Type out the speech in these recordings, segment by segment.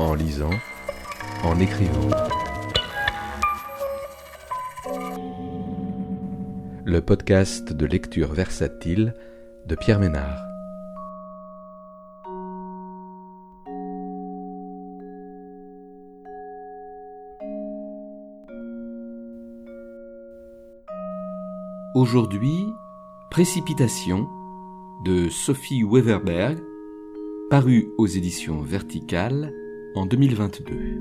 en lisant, en écrivant. Le podcast de lecture versatile de Pierre Ménard. Aujourd'hui, Précipitation de Sophie Weverberg, paru aux éditions Verticales en 2022.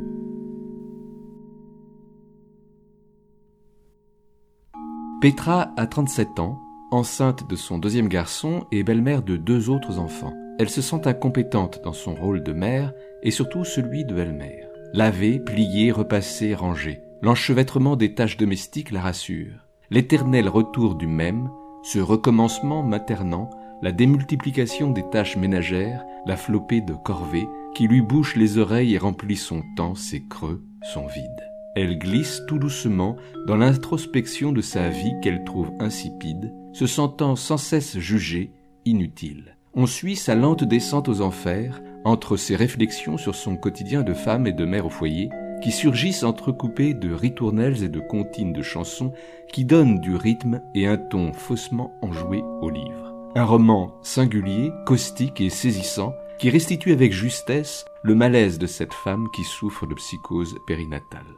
Petra a 37 ans, enceinte de son deuxième garçon et belle-mère de deux autres enfants. Elle se sent incompétente dans son rôle de mère et surtout celui de belle-mère. Laver, plier, repasser, ranger. L'enchevêtrement des tâches domestiques la rassure. L'éternel retour du même, ce recommencement maternant, la démultiplication des tâches ménagères, la flopée de corvées, qui lui bouche les oreilles et remplit son temps, ses creux, son vide. Elle glisse tout doucement dans l'introspection de sa vie qu'elle trouve insipide, se sentant sans cesse jugée, inutile. On suit sa lente descente aux enfers, entre ses réflexions sur son quotidien de femme et de mère au foyer, qui surgissent entrecoupées de ritournelles et de comptines de chansons qui donnent du rythme et un ton faussement enjoué au livre. Un roman singulier, caustique et saisissant, qui restitue avec justesse le malaise de cette femme qui souffre de psychose périnatale.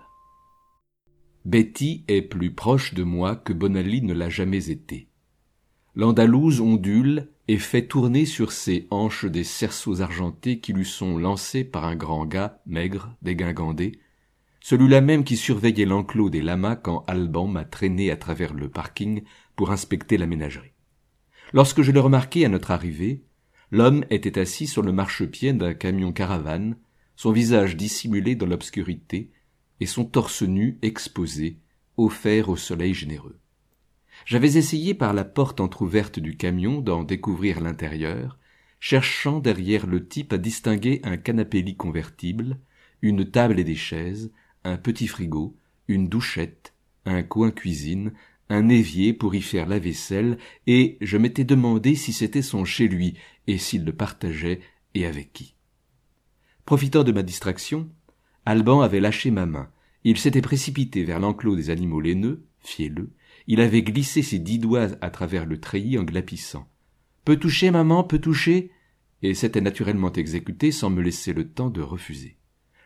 Betty est plus proche de moi que Bonali ne l'a jamais été. L'Andalouse ondule et fait tourner sur ses hanches des cerceaux argentés qui lui sont lancés par un grand gars, maigre, dégingandé, celui-là même qui surveillait l'enclos des lamas quand Alban m'a traîné à travers le parking pour inspecter la ménagerie. Lorsque je le remarquai à notre arrivée, L'homme était assis sur le marchepied d'un camion caravane, son visage dissimulé dans l'obscurité et son torse nu exposé, offert au soleil généreux. J'avais essayé par la porte entr'ouverte du camion d'en découvrir l'intérieur, cherchant derrière le type à distinguer un canapé lit convertible, une table et des chaises, un petit frigo, une douchette, un coin cuisine, un évier pour y faire la vaisselle, et je m'étais demandé si c'était son chez lui, et s'il le partageait, et avec qui. Profitant de ma distraction, Alban avait lâché ma main. Il s'était précipité vers l'enclos des animaux laineux, fielleux. Il avait glissé ses dix doigts à travers le treillis en glapissant. Peut toucher, maman, peut toucher et s'était naturellement exécuté sans me laisser le temps de refuser.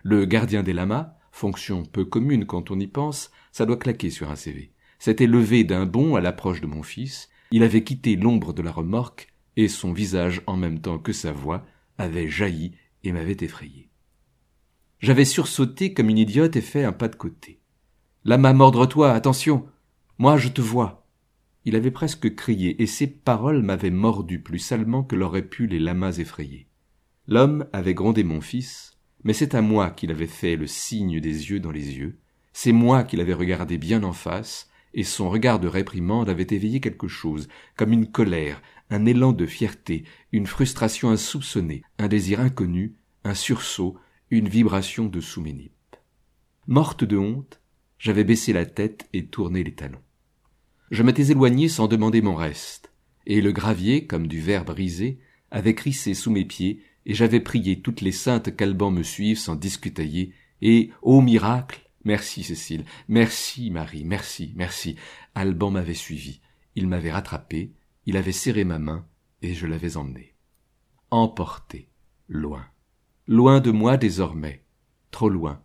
Le gardien des lamas, fonction peu commune quand on y pense, ça doit claquer sur un CV s'était levé d'un bond à l'approche de mon fils, il avait quitté l'ombre de la remorque, et son visage, en même temps que sa voix, avait jailli et m'avait effrayé. J'avais sursauté comme une idiote et fait un pas de côté. Lama, mordre-toi, attention. Moi, je te vois. Il avait presque crié, et ses paroles m'avaient mordu plus salement que l'auraient pu les lamas effrayés. L'homme avait grondé mon fils, mais c'est à moi qu'il avait fait le signe des yeux dans les yeux, c'est moi qu'il avait regardé bien en face, et son regard de réprimande avait éveillé quelque chose, comme une colère, un élan de fierté, une frustration insoupçonnée, un désir inconnu, un sursaut, une vibration de sous-ménipe. Morte de honte, j'avais baissé la tête et tourné les talons. Je m'étais éloigné sans demander mon reste, et le gravier, comme du verre brisé, avait crissé sous mes pieds, et j'avais prié toutes les saintes qu'Alban me suivent sans discutailler, et, ô miracle, Merci, Cécile. Merci, Marie. Merci, merci. Alban m'avait suivi. Il m'avait rattrapé. Il avait serré ma main et je l'avais emmené. Emporté. Loin. Loin de moi désormais. Trop loin.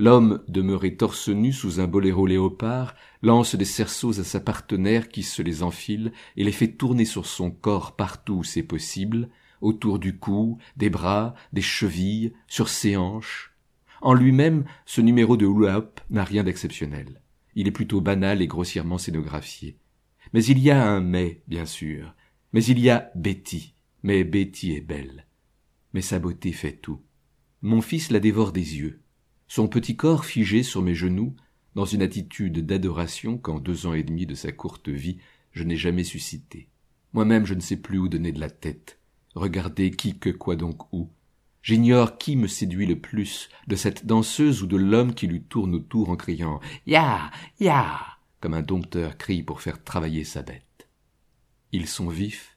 L'homme, demeuré torse nu sous un boléro léopard, lance des cerceaux à sa partenaire qui se les enfile et les fait tourner sur son corps partout où c'est possible, autour du cou, des bras, des chevilles, sur ses hanches, en lui-même, ce numéro de hula n'a rien d'exceptionnel. Il est plutôt banal et grossièrement scénographié. Mais il y a un mais, bien sûr. Mais il y a Betty. Mais Betty est belle. Mais sa beauté fait tout. Mon fils la dévore des yeux. Son petit corps figé sur mes genoux, dans une attitude d'adoration qu'en deux ans et demi de sa courte vie, je n'ai jamais suscité. Moi-même, je ne sais plus où donner de la tête. Regardez qui que quoi donc où. J'ignore qui me séduit le plus, de cette danseuse ou de l'homme qui lui tourne autour en criant Ya. Ya. comme un dompteur crie pour faire travailler sa bête. Ils sont vifs,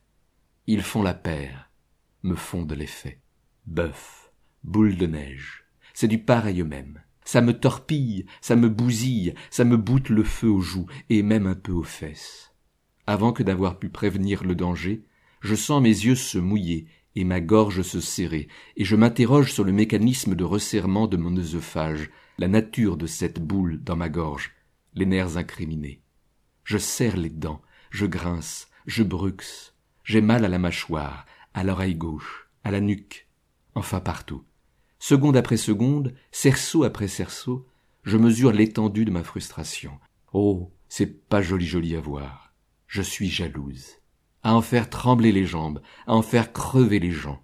ils font la paire, me font de l'effet. Bœuf, boule de neige, c'est du pareil au même. Ça me torpille, ça me bousille, ça me boute le feu aux joues et même un peu aux fesses. Avant que d'avoir pu prévenir le danger, je sens mes yeux se mouiller et ma gorge se serrer, et je m'interroge sur le mécanisme de resserrement de mon œsophage, la nature de cette boule dans ma gorge, les nerfs incriminés. Je serre les dents, je grince, je bruxe, j'ai mal à la mâchoire, à l'oreille gauche, à la nuque, enfin partout. Seconde après seconde, cerceau après cerceau, je mesure l'étendue de ma frustration. Oh, c'est pas joli joli à voir. Je suis jalouse. À en faire trembler les jambes, à en faire crever les gens.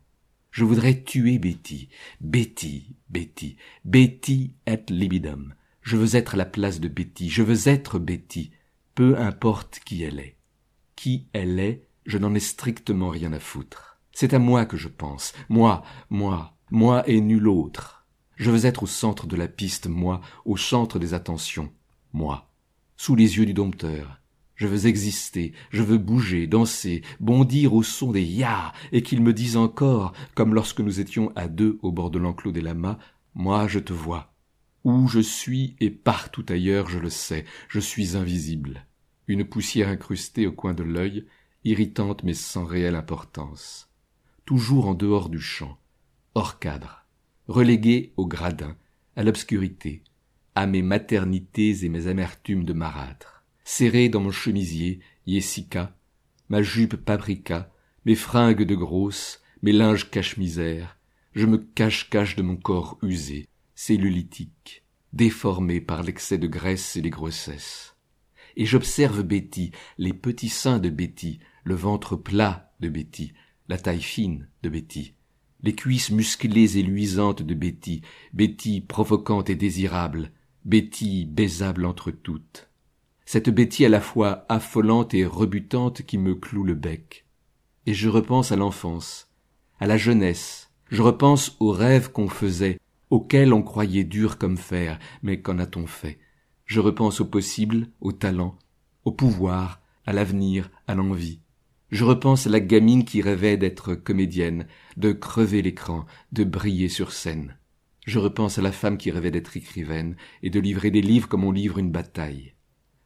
Je voudrais tuer Betty. Betty, Betty, Betty et libidum. Je veux être à la place de Betty, je veux être Betty, peu importe qui elle est. Qui elle est, je n'en ai strictement rien à foutre. C'est à moi que je pense, moi, moi, moi et nul autre. Je veux être au centre de la piste, moi, au centre des attentions, moi, sous les yeux du dompteur. Je veux exister, je veux bouger, danser, bondir au son des ya, et qu'il me dise encore, comme lorsque nous étions à deux au bord de l'enclos des lamas, moi je te vois. Où je suis et partout ailleurs je le sais, je suis invisible. Une poussière incrustée au coin de l'œil, irritante mais sans réelle importance. Toujours en dehors du champ, hors cadre, relégué au gradin, à l'obscurité, à mes maternités et mes amertumes de marâtre, serré dans mon chemisier, yessica, ma jupe paprika, mes fringues de grosse, mes linges cache-misère, je me cache-cache de mon corps usé, cellulitique, déformé par l'excès de graisse et les grossesses. Et j'observe Betty, les petits seins de Betty, le ventre plat de Betty, la taille fine de Betty, les cuisses musclées et luisantes de Betty, Betty provocante et désirable, Betty baisable entre toutes. Cette Betty à la fois affolante et rebutante qui me cloue le bec. Et je repense à l'enfance, à la jeunesse, je repense aux rêves qu'on faisait, auxquels on croyait durs comme fer, mais qu'en a-t-on fait? Je repense au possible, au talent, au pouvoir, à l'avenir, à l'envie. Je repense à la gamine qui rêvait d'être comédienne, de crever l'écran, de briller sur scène. Je repense à la femme qui rêvait d'être écrivaine et de livrer des livres comme on livre une bataille.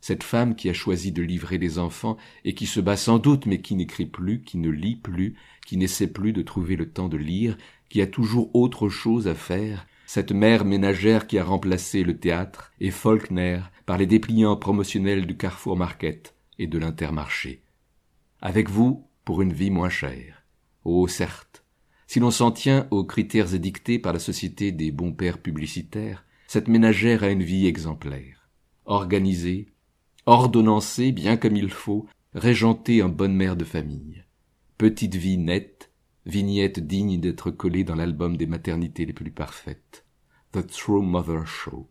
Cette femme qui a choisi de livrer des enfants et qui se bat sans doute mais qui n'écrit plus, qui ne lit plus, qui n'essaie plus de trouver le temps de lire, qui a toujours autre chose à faire, cette mère ménagère qui a remplacé le théâtre et Faulkner par les dépliants promotionnels du Carrefour Market et de l'Intermarché avec vous pour une vie moins chère. Oh, certes, si l'on s'en tient aux critères édictés par la Société des bons pères publicitaires, cette ménagère a une vie exemplaire. Organisée, ordonnancée bien comme il faut, régentée en bonne mère de famille. Petite vie nette, vignette digne d'être collée dans l'album des maternités les plus parfaites. The True Mother Show.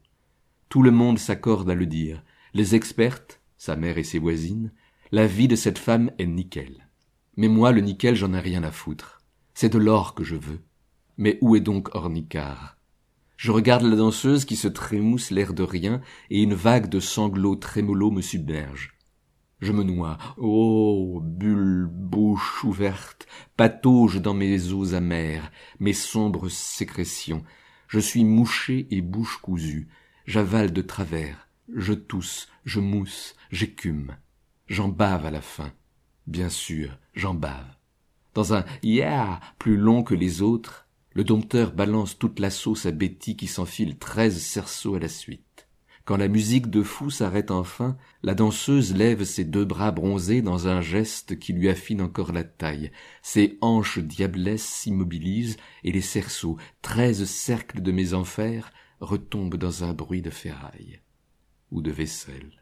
Tout le monde s'accorde à le dire. Les expertes, sa mère et ses voisines, la vie de cette femme est nickel. Mais moi, le nickel, j'en ai rien à foutre. C'est de l'or que je veux. Mais où est donc Ornicard Je regarde la danseuse qui se trémousse l'air de rien, et une vague de sanglots trémolo me submerge. Je me noie. Oh, bulle, bouche ouverte, patauge dans mes eaux amères, mes sombres sécrétions. Je suis mouché et bouche cousue. J'avale de travers. Je tousse, je mousse, j'écume. J'en bave à la fin. Bien sûr, j'en bave. Dans un yeah plus long que les autres, le dompteur balance toute la sauce à Betty qui s'enfile treize cerceaux à la suite. Quand la musique de fou s'arrête enfin, la danseuse lève ses deux bras bronzés dans un geste qui lui affine encore la taille. Ses hanches diablesses s'immobilisent et les cerceaux, treize cercles de mes enfers, retombent dans un bruit de ferraille ou de vaisselle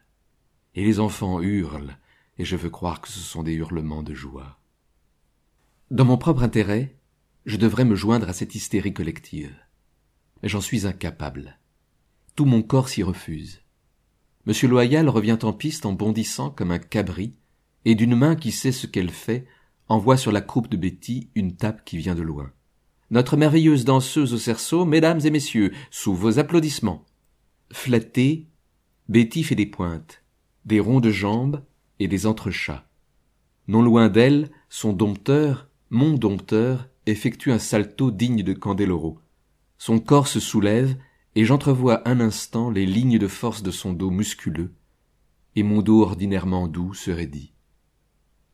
et les enfants hurlent, et je veux croire que ce sont des hurlements de joie. Dans mon propre intérêt, je devrais me joindre à cette hystérie collective. Mais j'en suis incapable. Tout mon corps s'y refuse. Monsieur Loyal revient en piste en bondissant comme un cabri, et d'une main qui sait ce qu'elle fait, envoie sur la croupe de Betty une tape qui vient de loin. Notre merveilleuse danseuse au cerceau, mesdames et messieurs, sous vos applaudissements. Flattée, Betty fait des pointes des ronds de jambes et des entrechats. Non loin d'elle, son dompteur, mon dompteur, effectue un salto digne de Candeloro. Son corps se soulève, et j'entrevois un instant les lignes de force de son dos musculeux, et mon dos ordinairement doux se raidit.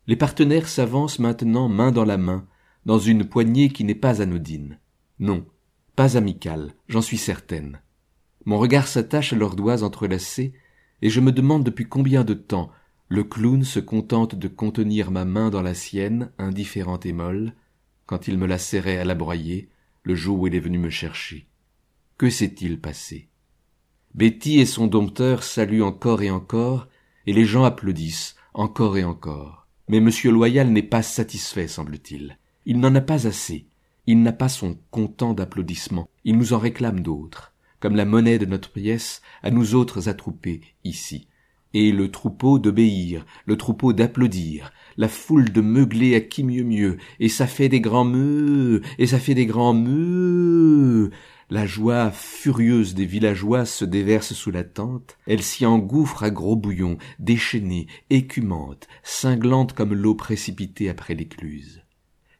Les partenaires s'avancent maintenant main dans la main, dans une poignée qui n'est pas anodine. Non, pas amicale, j'en suis certaine. Mon regard s'attache à leurs doigts entrelacés, et je me demande depuis combien de temps le clown se contente de contenir ma main dans la sienne, indifférente et molle, quand il me la serrait à la broyer, le jour où il est venu me chercher. Que s'est-il passé? Betty et son dompteur saluent encore et encore, et les gens applaudissent encore et encore. Mais Monsieur Loyal n'est pas satisfait, semble-t-il. Il n'en a pas assez. Il n'a pas son content d'applaudissements. Il nous en réclame d'autres, comme la monnaie de notre pièce à nous autres attroupés ici. Et le troupeau d'obéir, le troupeau d'applaudir, la foule de meugler à qui mieux mieux, et ça fait des grands meuh, et ça fait des grands meuh. La joie furieuse des villageois se déverse sous la tente, elle s'y engouffre à gros bouillons, déchaînée, écumante, cinglante comme l'eau précipitée après l'écluse.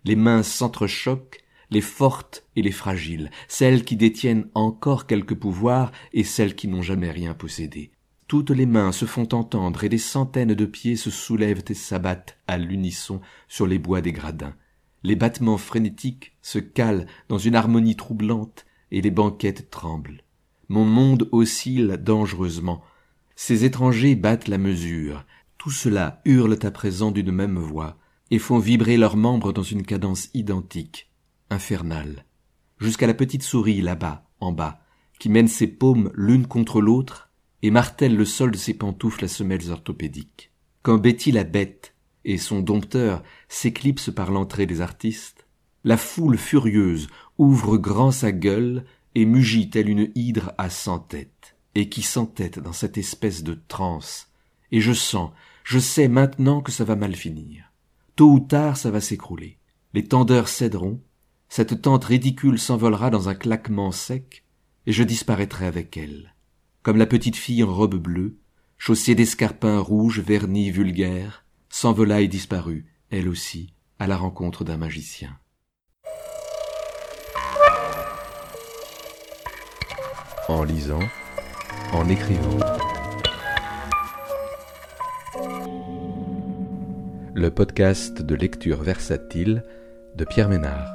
Les mains s'entrechoquent, les fortes et les fragiles, celles qui détiennent encore quelque pouvoir et celles qui n'ont jamais rien possédé. Toutes les mains se font entendre et des centaines de pieds se soulèvent et s'abattent à l'unisson sur les bois des gradins. Les battements frénétiques se calent dans une harmonie troublante et les banquettes tremblent. Mon monde oscille dangereusement. Ces étrangers battent la mesure. Tout cela hurlent à présent d'une même voix et font vibrer leurs membres dans une cadence identique, infernale, jusqu'à la petite souris là-bas, en bas, qui mène ses paumes l'une contre l'autre et martèle le sol de ses pantoufles à semelles orthopédiques. Quand Betty la bête et son dompteur s'éclipsent par l'entrée des artistes, la foule furieuse ouvre grand sa gueule et mugit telle une hydre à cent têtes, et qui s'entête dans cette espèce de transe. Et je sens, je sais maintenant que ça va mal finir. Tôt ou tard ça va s'écrouler. Les tendeurs céderont, cette tente ridicule s'envolera dans un claquement sec, et je disparaîtrai avec elle comme la petite fille en robe bleue, chaussée d'escarpins rouges vernis vulgaires, s'envola et disparut, elle aussi, à la rencontre d'un magicien. En lisant, en écrivant. Le podcast de lecture versatile de Pierre Ménard.